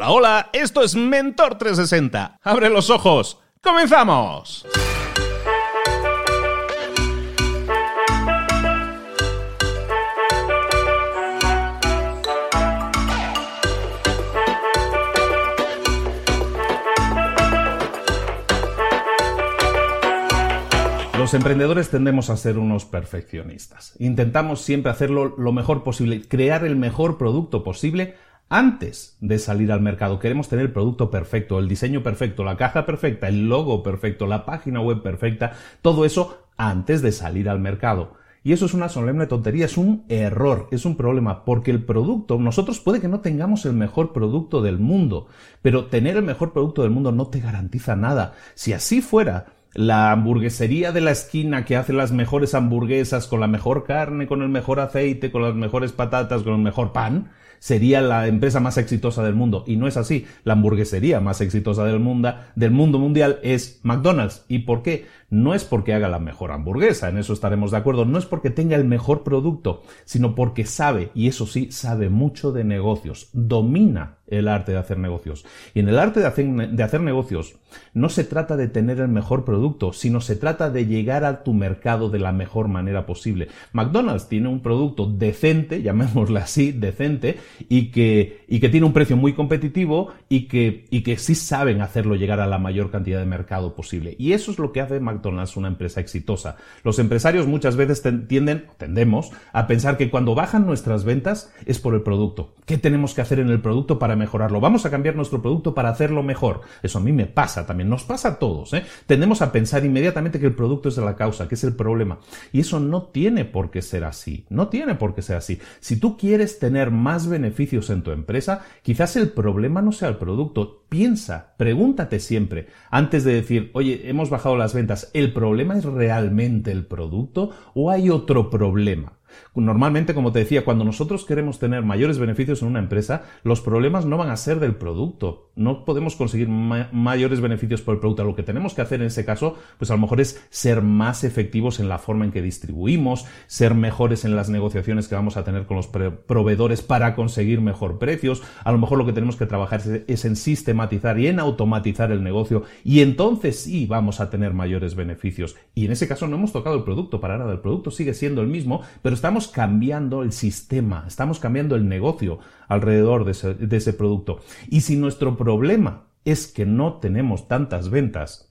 Hola, hola, esto es Mentor 360. Abre los ojos. ¡Comenzamos! Los emprendedores tendemos a ser unos perfeccionistas. Intentamos siempre hacerlo lo mejor posible, crear el mejor producto posible antes de salir al mercado. Queremos tener el producto perfecto, el diseño perfecto, la caja perfecta, el logo perfecto, la página web perfecta, todo eso antes de salir al mercado. Y eso es una solemne tontería, es un error, es un problema, porque el producto, nosotros puede que no tengamos el mejor producto del mundo, pero tener el mejor producto del mundo no te garantiza nada. Si así fuera, la hamburguesería de la esquina que hace las mejores hamburguesas con la mejor carne, con el mejor aceite, con las mejores patatas, con el mejor pan, sería la empresa más exitosa del mundo. Y no es así. La hamburguesería más exitosa del mundo, del mundo mundial es McDonald's. ¿Y por qué? No es porque haga la mejor hamburguesa, en eso estaremos de acuerdo. No es porque tenga el mejor producto, sino porque sabe, y eso sí, sabe mucho de negocios. Domina el arte de hacer negocios. Y en el arte de hacer, de hacer, negocios no se trata de tener el mejor producto, sino se trata de llegar a tu mercado de la mejor manera posible. McDonald's tiene un producto decente, llamémosle así, decente, y que, y que tiene un precio muy competitivo y que, y que sí saben hacerlo llegar a la mayor cantidad de mercado posible. Y eso es lo que hace McDonald's una empresa exitosa. Los empresarios muchas veces tienden, tendemos, a pensar que cuando bajan nuestras ventas es por el producto. ¿Qué tenemos que hacer en el producto para mejorarlo? Vamos a cambiar nuestro producto para hacerlo mejor. Eso a mí me pasa también, nos pasa a todos. ¿eh? Tendemos a pensar inmediatamente que el producto es la causa, que es el problema. Y eso no tiene por qué ser así. No tiene por qué ser así. Si tú quieres tener más beneficios en tu empresa, quizás el problema no sea el producto. Piensa, pregúntate siempre, antes de decir, oye, hemos bajado las ventas, ¿el problema es realmente el producto o hay otro problema? Normalmente, como te decía, cuando nosotros queremos tener mayores beneficios en una empresa, los problemas no van a ser del producto. No podemos conseguir mayores beneficios por el producto. Lo que tenemos que hacer en ese caso, pues a lo mejor es ser más efectivos en la forma en que distribuimos, ser mejores en las negociaciones que vamos a tener con los proveedores para conseguir mejor precios. A lo mejor lo que tenemos que trabajar es en sistematizar y en automatizar el negocio y entonces sí vamos a tener mayores beneficios. Y en ese caso no hemos tocado el producto para nada. El producto sigue siendo el mismo, pero estamos cambiando el sistema, estamos cambiando el negocio alrededor de ese, producto. Y si nuestro problema es que no tenemos tantas ventas,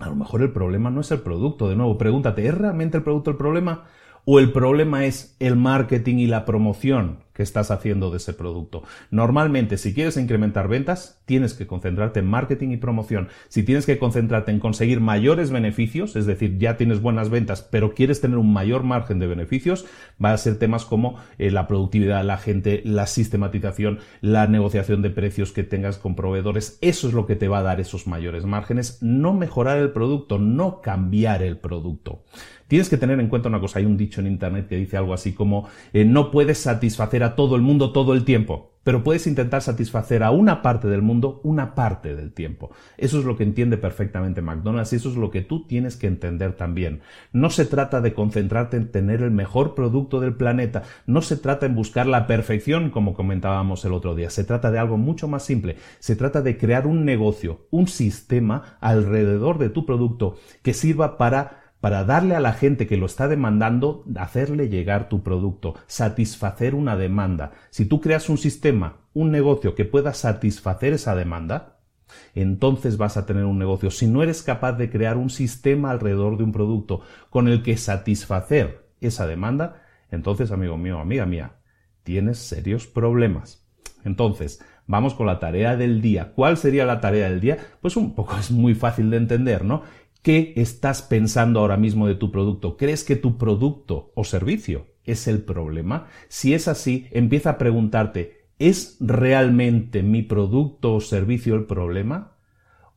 a lo mejor el problema no es el producto. De nuevo, pregúntate, ¿es realmente el producto el problema? ¿O el problema es el marketing y la promoción? Que estás haciendo de ese producto. Normalmente, si quieres incrementar ventas, tienes que concentrarte en marketing y promoción. Si tienes que concentrarte en conseguir mayores beneficios, es decir, ya tienes buenas ventas, pero quieres tener un mayor margen de beneficios, va a ser temas como eh, la productividad la gente, la sistematización, la negociación de precios que tengas con proveedores. Eso es lo que te va a dar esos mayores márgenes. No mejorar el producto, no cambiar el producto. Tienes que tener en cuenta una cosa, hay un dicho en Internet que dice algo así como eh, no puedes satisfacer a todo el mundo todo el tiempo, pero puedes intentar satisfacer a una parte del mundo una parte del tiempo. Eso es lo que entiende perfectamente McDonald's y eso es lo que tú tienes que entender también. No se trata de concentrarte en tener el mejor producto del planeta, no se trata en buscar la perfección como comentábamos el otro día, se trata de algo mucho más simple, se trata de crear un negocio, un sistema alrededor de tu producto que sirva para para darle a la gente que lo está demandando, hacerle llegar tu producto, satisfacer una demanda. Si tú creas un sistema, un negocio que pueda satisfacer esa demanda, entonces vas a tener un negocio. Si no eres capaz de crear un sistema alrededor de un producto con el que satisfacer esa demanda, entonces, amigo mío, amiga mía, tienes serios problemas. Entonces, vamos con la tarea del día. ¿Cuál sería la tarea del día? Pues un poco es muy fácil de entender, ¿no? ¿Qué estás pensando ahora mismo de tu producto? ¿Crees que tu producto o servicio es el problema? Si es así, empieza a preguntarte, ¿es realmente mi producto o servicio el problema?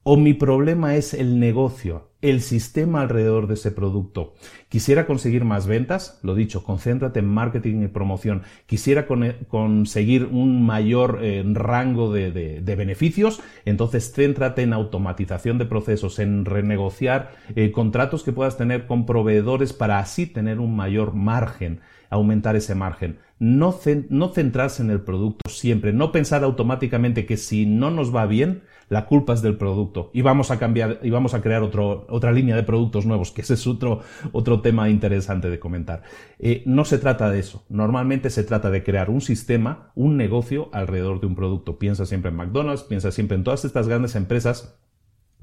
¿O mi problema es el negocio, el sistema alrededor de ese producto? Quisiera conseguir más ventas, lo dicho, concéntrate en marketing y promoción. Quisiera conseguir un mayor eh, rango de, beneficios, entonces céntrate en automatización de procesos, en renegociar eh, contratos que puedas tener con proveedores para así tener un mayor margen aumentar ese margen. No, no centrarse en el producto siempre, no pensar automáticamente que si no nos va bien, la culpa es del producto y vamos a cambiar y vamos a crear otra línea de productos nuevos, que ese es otro, otro tema interesante de comentar. Eh, no se trata de eso. Normalmente se trata de crear un sistema, un negocio alrededor de un producto. Piensa siempre en McDonald's, piensa siempre en todas estas grandes empresas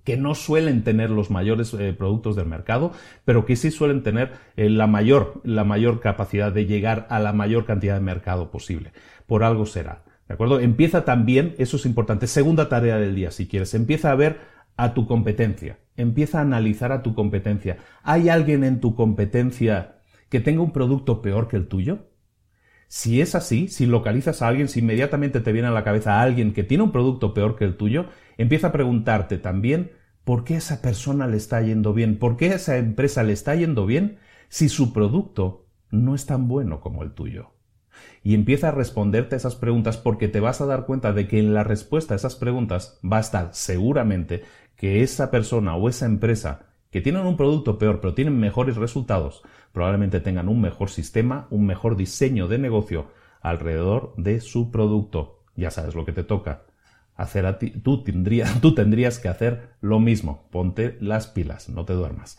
que no suelen tener los mayores eh, productos del mercado, pero que sí suelen tener eh, la, mayor, la mayor capacidad de llegar a la mayor cantidad de mercado posible. Por algo será. ¿De acuerdo? Empieza también, eso es importante, segunda tarea del día, si quieres, empieza a ver a tu competencia, empieza a analizar a tu competencia. ¿Hay alguien en tu competencia que tenga un producto peor que el tuyo? Si es así, si localizas a alguien, si inmediatamente te viene a la cabeza a alguien que tiene un producto peor que el tuyo, empieza a preguntarte también por qué esa persona le está yendo bien, por qué esa empresa le está yendo bien si su producto no es tan bueno como el tuyo. Y empieza a responderte esas preguntas porque te vas a dar cuenta de que en la respuesta a esas preguntas va a estar seguramente que esa persona o esa empresa que tienen un producto peor pero tienen mejores resultados, probablemente tengan un mejor sistema, un mejor diseño de negocio alrededor de su producto. Ya sabes lo que te toca. Hacer a ti, tú, tú tendrías que hacer lo mismo. Ponte las pilas, no te duermas.